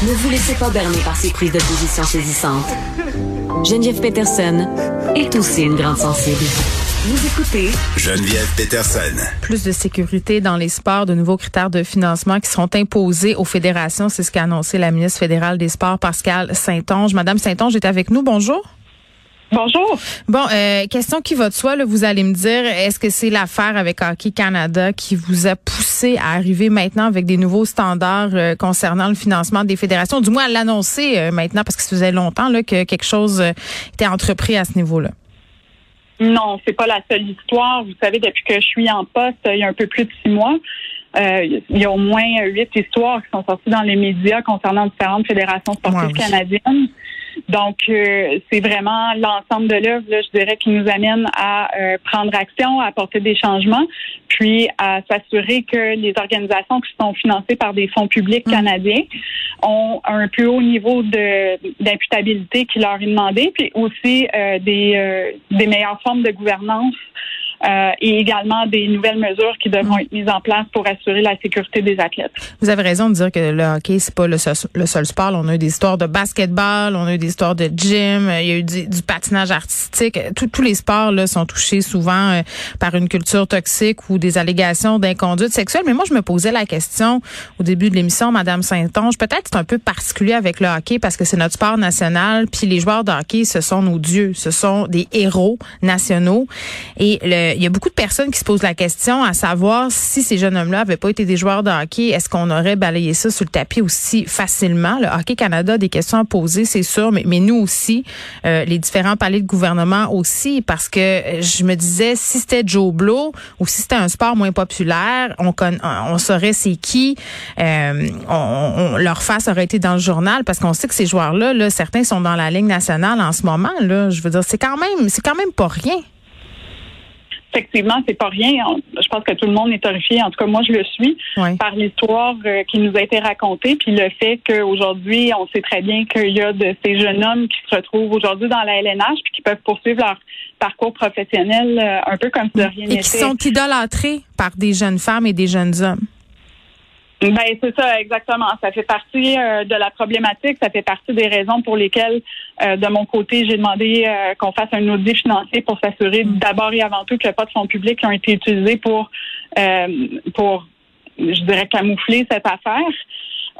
Ne vous laissez pas berner par ces prises de position saisissantes. Geneviève Peterson est aussi une grande sensible. Vous écoutez Geneviève Peterson. Plus de sécurité dans les sports, de nouveaux critères de financement qui seront imposés aux fédérations. C'est ce qu'a annoncé la ministre fédérale des Sports, Pascal Saint-Onge. Madame Saint-Onge est avec nous. Bonjour. Bonjour. Bon, euh, question qui va de soi, là, vous allez me dire, est-ce que c'est l'affaire avec Hockey Canada qui vous a poussé à arriver maintenant avec des nouveaux standards euh, concernant le financement des fédérations, du moins à l'annoncer euh, maintenant, parce que ça faisait longtemps là, que quelque chose était entrepris à ce niveau-là? Non, c'est pas la seule histoire. Vous savez, depuis que je suis en poste, il y a un peu plus de six mois, il y a au moins huit histoires qui sont sorties dans les médias concernant différentes fédérations sportives canadiennes. Donc, euh, c'est vraiment l'ensemble de l'œuvre, je dirais, qui nous amène à euh, prendre action, à apporter des changements, puis à s'assurer que les organisations qui sont financées par des fonds publics mmh. canadiens ont un plus haut niveau d'imputabilité qui leur est demandé, puis aussi euh, des, des meilleures formes de gouvernance euh, et également des nouvelles mesures qui devront être mises en place pour assurer la sécurité des athlètes. Vous avez raison de dire que le hockey c'est pas le seul, sport. On a eu des histoires de basketball, on a eu des histoires de gym, il y a eu du, patinage artistique. tous les sports là sont touchés souvent euh, par une culture toxique ou des allégations d'inconduite sexuelle. Mais moi je me posais la question au début de l'émission, Madame Saint-Onge, peut-être c'est un peu particulier avec le hockey parce que c'est notre sport national. Puis les joueurs de hockey, ce sont nos dieux, ce sont des héros nationaux et le il y a beaucoup de personnes qui se posent la question à savoir si ces jeunes hommes-là n'avaient pas été des joueurs de hockey, est-ce qu'on aurait balayé ça sur le tapis aussi facilement? Le Hockey Canada a des questions à poser, c'est sûr, mais, mais nous aussi, euh, les différents palais de gouvernement aussi, parce que euh, je me disais, si c'était Joe Blow ou si c'était un sport moins populaire, on, on saurait c'est qui, euh, on, leur face aurait été dans le journal, parce qu'on sait que ces joueurs-là, là, certains sont dans la ligne nationale en ce moment. Là, je veux dire, c'est quand même, c'est quand même pas rien effectivement, c'est pas rien. Je pense que tout le monde est horrifié. En tout cas, moi, je le suis par l'histoire euh, qui nous a été racontée, puis le fait qu'aujourd'hui, on sait très bien qu'il y a de ces jeunes hommes qui se retrouvent aujourd'hui dans la LNH, puis qui peuvent poursuivre leur parcours professionnel euh, un peu comme si de rien n'était. Et qui sont idolâtrés par des jeunes femmes et des jeunes hommes. Ben c'est ça exactement. Ça fait partie euh, de la problématique. Ça fait partie des raisons pour lesquelles, euh, de mon côté, j'ai demandé euh, qu'on fasse un audit financier pour s'assurer mm. d'abord et avant tout qu'il n'y a pas de fonds publics qui ont été utilisés pour pour je dirais camoufler cette affaire.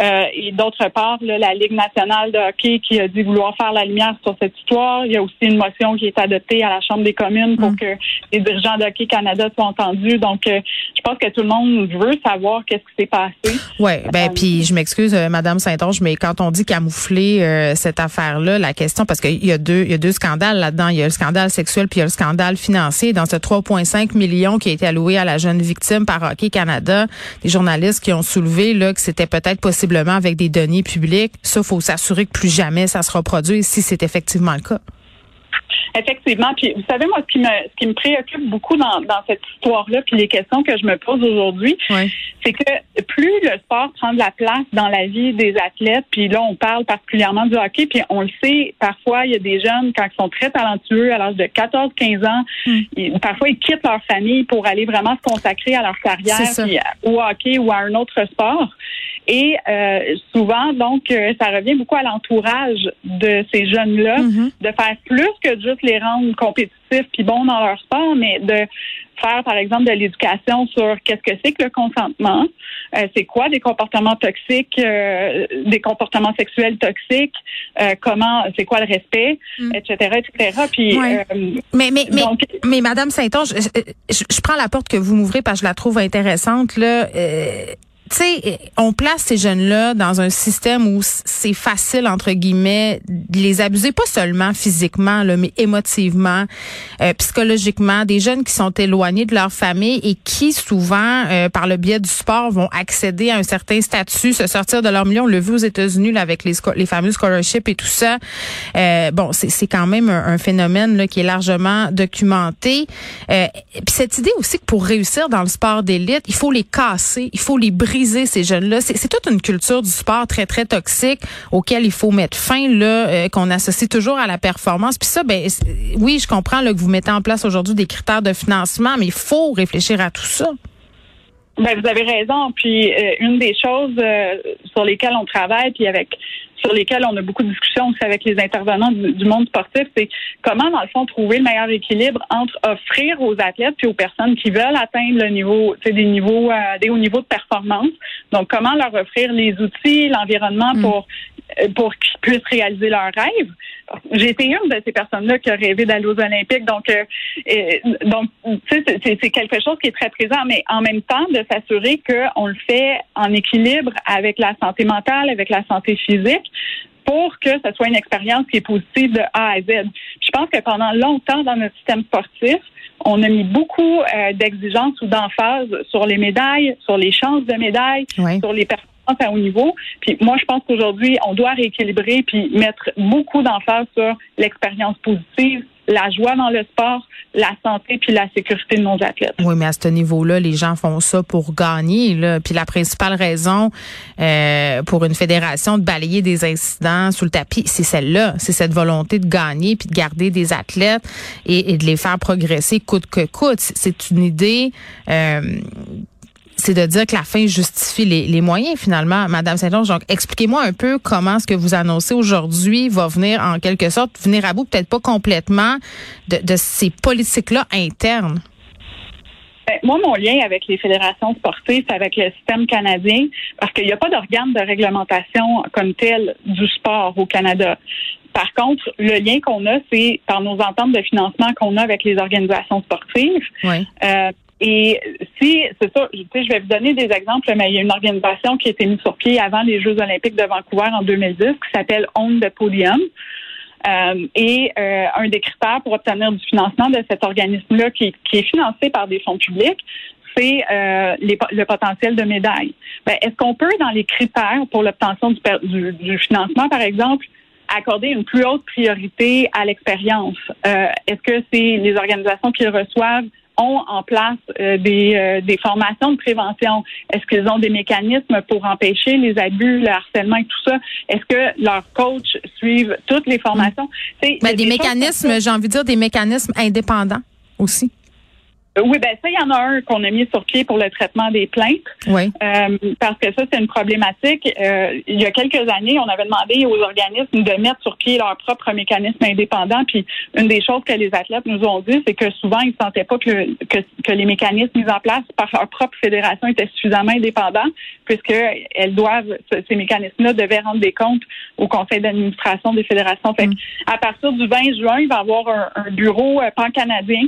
Euh, et d'autre part, la Ligue nationale de hockey qui a dit vouloir faire la lumière sur cette histoire. Il y a aussi une motion qui est adoptée à la Chambre des communes pour mm. que les dirigeants de Hockey Canada soient entendus. Donc, euh, je pense que tout le monde veut savoir qu'est-ce qui s'est passé. Oui, ben euh, puis je m'excuse, Madame Saint-Onge, mais quand on dit camoufler cette affaire-là, la question, parce qu'il y a deux, il y a deux scandales là-dedans. Il y a le scandale sexuel puis il y a le scandale financier. Dans ce 3,5 millions qui a été alloué à la jeune victime par Hockey Canada, des journalistes qui ont soulevé là que c'était peut-être possible avec des données publiques. Ça, faut s'assurer que plus jamais ça se reproduit si c'est effectivement le cas. Effectivement. Puis vous savez, moi, ce qui me, ce qui me préoccupe beaucoup dans, dans cette histoire-là, puis les questions que je me pose aujourd'hui, c'est que plus le sport prend de la place dans la vie des athlètes, puis là, on parle particulièrement du hockey, puis on le sait, parfois, il y a des jeunes, quand ils sont très talentueux, à l'âge de 14-15 ans, hmm. parfois, ils quittent leur famille pour aller vraiment se consacrer à leur carrière, puis au hockey ou à un autre sport. Et euh, souvent, donc, euh, ça revient beaucoup à l'entourage de ces jeunes-là mm-hmm. de faire plus que juste les rendre compétitifs puis bons dans leur sport, mais de faire, par exemple, de l'éducation sur qu'est-ce que c'est que le consentement, euh, c'est quoi des comportements toxiques, des comportements sexuels toxiques, comment, c'est quoi le respect, etc., mm. etc. Puis, mais, mais, mais, mais, Madame Saint-Onge, je, je, prends la porte que vous m'ouvrez parce que je la trouve intéressante, là tu sais, on place ces jeunes-là dans un système où c'est facile, entre guillemets, de les abuser, pas seulement physiquement, là, mais émotivement, euh, psychologiquement. Des jeunes qui sont éloignés de leur famille et qui, souvent, euh, par le biais du sport, vont accéder à un certain statut, se sortir de leur milieu. On l'a vu aux États-Unis là, avec les, les fameux scholarships et tout ça. Euh, bon, c'est quand même un, phénomène là, qui est largement documenté. Puis cette idée aussi que pour réussir dans le sport d'élite, il faut les casser, il faut les briser C'est toute une culture du sport très, très toxique auquel il faut mettre fin, là, euh, qu'on associe toujours à la performance. Puis ça, ben, oui, je comprends que vous mettez en place aujourd'hui des critères de financement, mais il faut réfléchir à tout ça. Ben, vous avez raison. Puis euh, une des choses euh, sur lesquelles on travaille, puis avec sur lesquelles on a beaucoup de discussions aussi avec les intervenants du, monde sportif, c'est comment, dans le fond, trouver le meilleur équilibre entre offrir aux athlètes puis aux personnes qui veulent atteindre le niveau, des niveaux, euh, des hauts niveaux de performance. Donc, comment leur offrir les outils, l'environnement mm. pour pour qu'ils puissent réaliser leurs rêves. J'ai été une de ces personnes-là qui a rêvé d'aller aux Olympiques, donc euh, donc c'est quelque chose qui est très présent, mais en même temps de s'assurer qu'on le fait en équilibre avec la santé mentale, avec la santé physique, pour que ce soit une expérience qui est positive de A à Z. Je pense que pendant longtemps dans notre système sportif, on a mis beaucoup euh, d'exigences ou d'emphase sur les médailles, sur les chances de médailles, sur les à haut niveau. Puis moi, je pense qu'aujourd'hui, on doit rééquilibrer puis mettre beaucoup d'emphase sur l'expérience positive, la joie dans le sport, la santé puis la sécurité de nos athlètes. Oui, mais à ce niveau-là, les gens font ça pour gagner. Puis la principale raison euh, pour une fédération de balayer des incidents sous le tapis, c'est celle-là. C'est cette volonté de gagner puis de garder des athlètes et, de les faire progresser coûte que coûte. C'est une idée euh, c'est de dire que la fin justifie les, moyens finalement, Madame Saint-Georges. Donc, expliquez-moi un peu comment ce que vous annoncez aujourd'hui va venir en quelque sorte venir à bout, peut-être pas complètement, de, ces politiques-là internes. Ben, moi, mon lien avec les fédérations sportives, c'est avec le système canadien, parce qu'il n'y a pas d'organe de réglementation comme tel du sport au Canada. Par contre, le lien qu'on a, c'est par nos ententes de financement qu'on a avec les organisations sportives. Oui. Euh, et si, c'est ça, je, je vais vous donner des exemples, mais il y a une organisation qui a été mise sur pied avant les Jeux olympiques de Vancouver en 2010 qui s'appelle On the Podium. Euh, et euh, un des critères pour obtenir du financement de cet organisme-là, qui, est financé par des fonds publics, c'est euh, le potentiel de médaille. Ben, Est-ce qu'on peut, dans les critères pour l'obtention du, du, financement, par exemple, accorder une plus haute priorité à l'expérience? Est-ce que c'est les organisations qui le reçoivent ont en place euh, des, euh, des formations de prévention? Est-ce qu'ils ont des mécanismes pour empêcher les abus, le harcèlement et tout ça? Est-ce que leurs coachs suivent toutes les formations? Mais ben, des mécanismes, j'ai envie de dire des mécanismes indépendants aussi. Oui, ben ça, il y en a un qu'on a mis sur pied pour le traitement des plaintes. Oui. Euh, parce que ça, c'est une problématique. Euh, il y a quelques années, on avait demandé aux organismes de mettre sur pied leur propre mécanisme indépendant. Puis une des choses que les athlètes nous ont dit, c'est que souvent, ils ne sentaient pas que, que, les mécanismes mis en place par leur propre fédération étaient suffisamment indépendants, puisqu'elles doivent, ces mécanismes-là devaient rendre des comptes au conseil d'administration des fédérations. Fait mm. à partir du 20 juin, il va y avoir un, un bureau euh, pan-canadien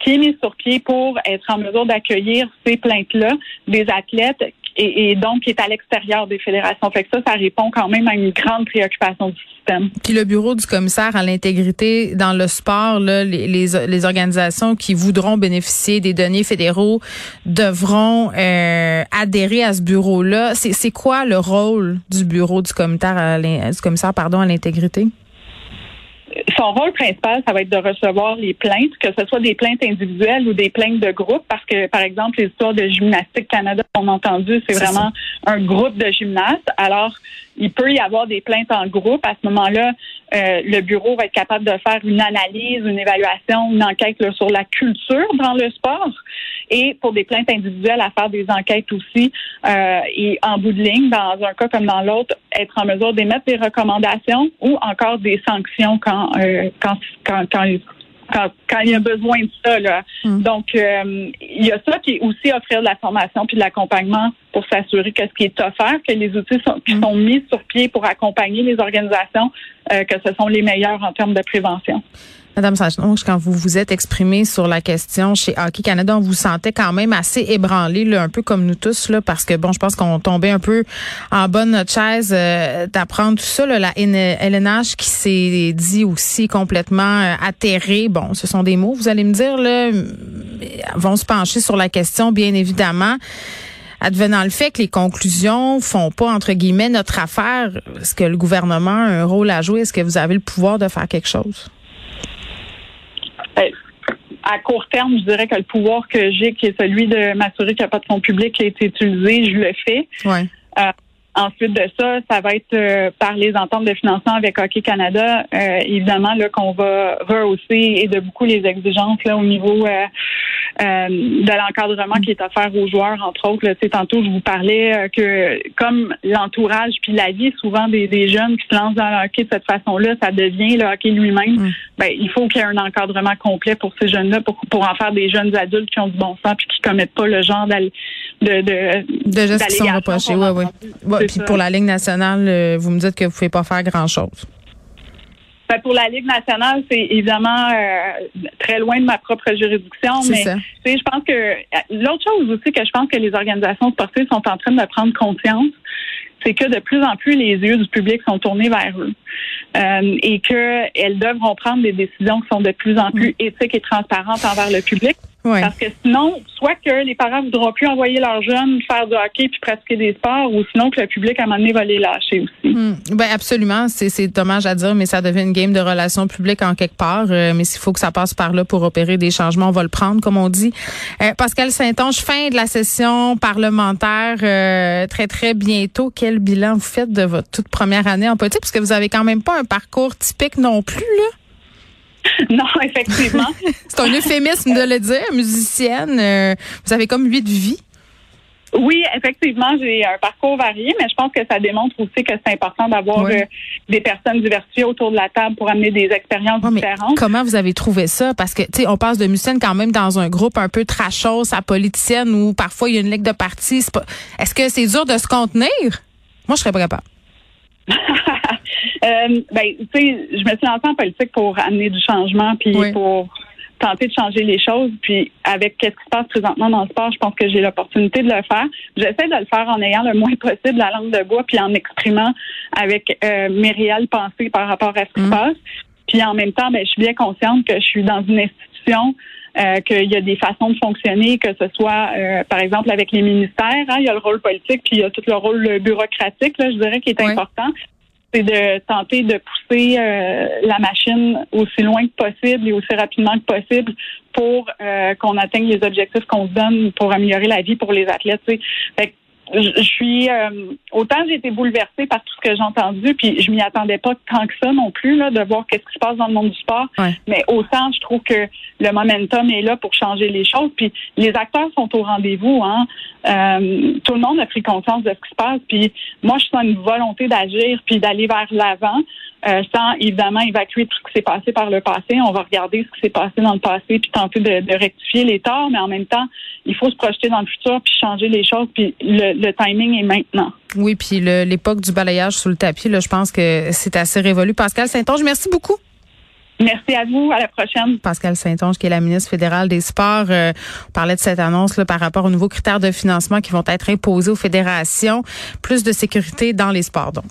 qui est mis sur pied pour être en mesure d'accueillir ces plaintes-là des athlètes et, donc qui est à l'extérieur des fédérations. Fait que ça, ça répond quand même à une grande préoccupation du système. Puis le bureau du commissaire à l'intégrité dans le sport, là, les, les, organisations qui voudront bénéficier des données fédéraux devront euh, adhérer à ce bureau-là. C'est quoi le rôle du bureau du commissaire du commissaire à l'intégrité? Son rôle principal, ça va être de recevoir les plaintes, que ce soit des plaintes individuelles ou des plaintes de groupe, parce que, par exemple, les histoires de Gymnastique Canada, on a entendu, c'est vraiment un groupe de gymnastes. Alors, il peut y avoir des plaintes en groupe. À ce moment-là, euh, le bureau va être capable de faire une analyse, une évaluation, une enquête sur la culture dans le sport. Et pour des plaintes individuelles, à faire des enquêtes aussi. Euh, et en bout de ligne, dans un cas comme dans l'autre, être en mesure d'émettre des recommandations ou encore des sanctions quand, euh, quand, quand, quand quand, quand, il y a besoin de ça. Là. Mm. Donc, euh, il y a ça qui est aussi offrir de la formation puis de l'accompagnement pour s'assurer que ce qui est offert, que les outils sont, qui mm. sont mis sur pied pour accompagner les organisations, euh, que ce sont les meilleurs en termes de prévention. Madame Sanchez, quand vous vous êtes exprimée sur la question chez Hockey Canada, on vous sentait quand même assez ébranlé, un peu comme nous tous, là, parce que bon, je pense qu'on tombait un peu en notre chaise euh, d'apprendre tout ça. Là, la LNH qui s'est dit aussi complètement euh, atterrée. Bon, ce sont des mots, vous allez me dire, là, vont se pencher sur la question, bien évidemment advenant le fait que les conclusions font pas, entre guillemets, notre affaire, est-ce que le gouvernement a un rôle à jouer? Est-ce que vous avez le pouvoir de faire quelque chose? Ben, à court terme, je dirais que le pouvoir que j'ai, qui est celui de m'assurer qu'il n'y a pas de fonds publics qui a été utilisé, je le fais. Ouais. Euh, Ensuite de ça, ça va être euh, par les ententes de financement avec Hockey Canada, euh, évidemment là qu'on va rehausser et de beaucoup les exigences là au niveau euh, de l'encadrement qui est offert aux joueurs, entre autres. Là, tantôt, je vous parlais que comme l'entourage puis la vie souvent des, des, jeunes qui se lancent dans le hockey de cette façon-là, ça devient le hockey lui-même. Mm. Ben, il faut qu'il y ait un encadrement complet pour ces jeunes-là pour, pour en faire des jeunes adultes qui ont du bon sens puis qui commettent pas le genre de de, de, de gestes qui sont reprochés. Oui, oui puis pour la Ligue nationale, euh, vous me dites que vous ne pouvez pas faire grand-chose. Ben, pour la Ligue nationale, c'est évidemment euh, très loin de ma propre juridiction, mais je pense que euh, l'autre chose aussi que je pense que les organisations sportives sont en train de prendre conscience, c'est que de plus en plus les yeux du public sont tournés vers eux euh, et qu'elles devront prendre des décisions qui sont de plus en plus éthiques et transparentes envers le public. Parce que sinon, soit que les parents ne voudront plus envoyer leurs jeunes faire du hockey puis pratiquer des sports, ou sinon que le public à un moment donné va les lâcher aussi. Hmm. Ben absolument, c'est dommage à dire, mais ça devient une game de relations publiques en quelque part. Euh, mais s'il faut que ça passe par là pour opérer des changements, on va le prendre, comme on dit. Euh, Pascal Saint-Onge, fin de la session parlementaire euh, très très bientôt. Quel bilan vous faites de votre toute première année en politique, parce que vous avez quand même pas un parcours typique non plus là. non, effectivement. c'est un euphémisme de le dire, musicienne. Euh, vous avez comme huit vies. Oui, effectivement, j'ai un parcours varié, mais je pense que ça démontre aussi que c'est important d'avoir euh, des personnes diversifiées autour de la table pour amener des expériences différentes. Comment vous avez trouvé ça? Parce que, tu sais, on passe de musicienne quand même dans un groupe un peu trashos à politicienne où parfois il y a une ligue de partis. Est-ce que c'est dur de se contenir? Moi, je serais pas capable. Euh, ben, tu sais, je me suis lancée en politique pour amener du changement, puis pour tenter de changer les choses. Puis avec ce qui se passe présentement dans le sport, je pense que j'ai l'opportunité de le faire. J'essaie de le faire en ayant le moins possible la langue de bois, puis en exprimant avec euh, mes réelles pensées par rapport à ce qui se mm. passe. Puis en même temps, ben, je suis bien consciente que je suis dans une institution euh, qu'il y a des façons de fonctionner, que ce soit, euh, par exemple, avec les ministères, hein, il y a le rôle politique, puis il y a tout le rôle bureaucratique, là, je dirais, qui est important. C'est de tenter de pousser euh, la machine aussi loin que possible et aussi rapidement que possible pour euh, qu'on atteigne les objectifs qu'on se donne pour améliorer la vie pour les athlètes. Fait je suis euh, autant j'ai été bouleversée par tout ce que j'ai entendu, puis je m'y attendais pas tant que ça non plus là, de voir qu'est-ce qui se passe dans le monde du sport. Mais autant je trouve que le momentum est là pour changer les choses. Puis les acteurs sont au rendez-vous. Hein. Euh, tout le monde a pris conscience de ce qui se passe. Puis moi, je sens une volonté d'agir puis d'aller vers l'avant. Euh, sans évidemment évacuer tout ce qui s'est passé par le passé. On va regarder ce qui s'est passé dans le passé puis tenter de, rectifier les torts, mais en même temps, il faut se projeter dans le futur puis changer les choses. Puis le, timing est maintenant. Oui, puis l'époque du balayage sous le tapis, là, je pense que c'est assez révolu. Pascal Saint-Onge, merci beaucoup. Merci à vous. À la prochaine. Pascal Saint-Onge, qui est la ministre fédérale des Sports, euh, on parlait de cette annonce là, par rapport aux nouveaux critères de financement qui vont être imposés aux fédérations. Plus de sécurité dans les sports, donc.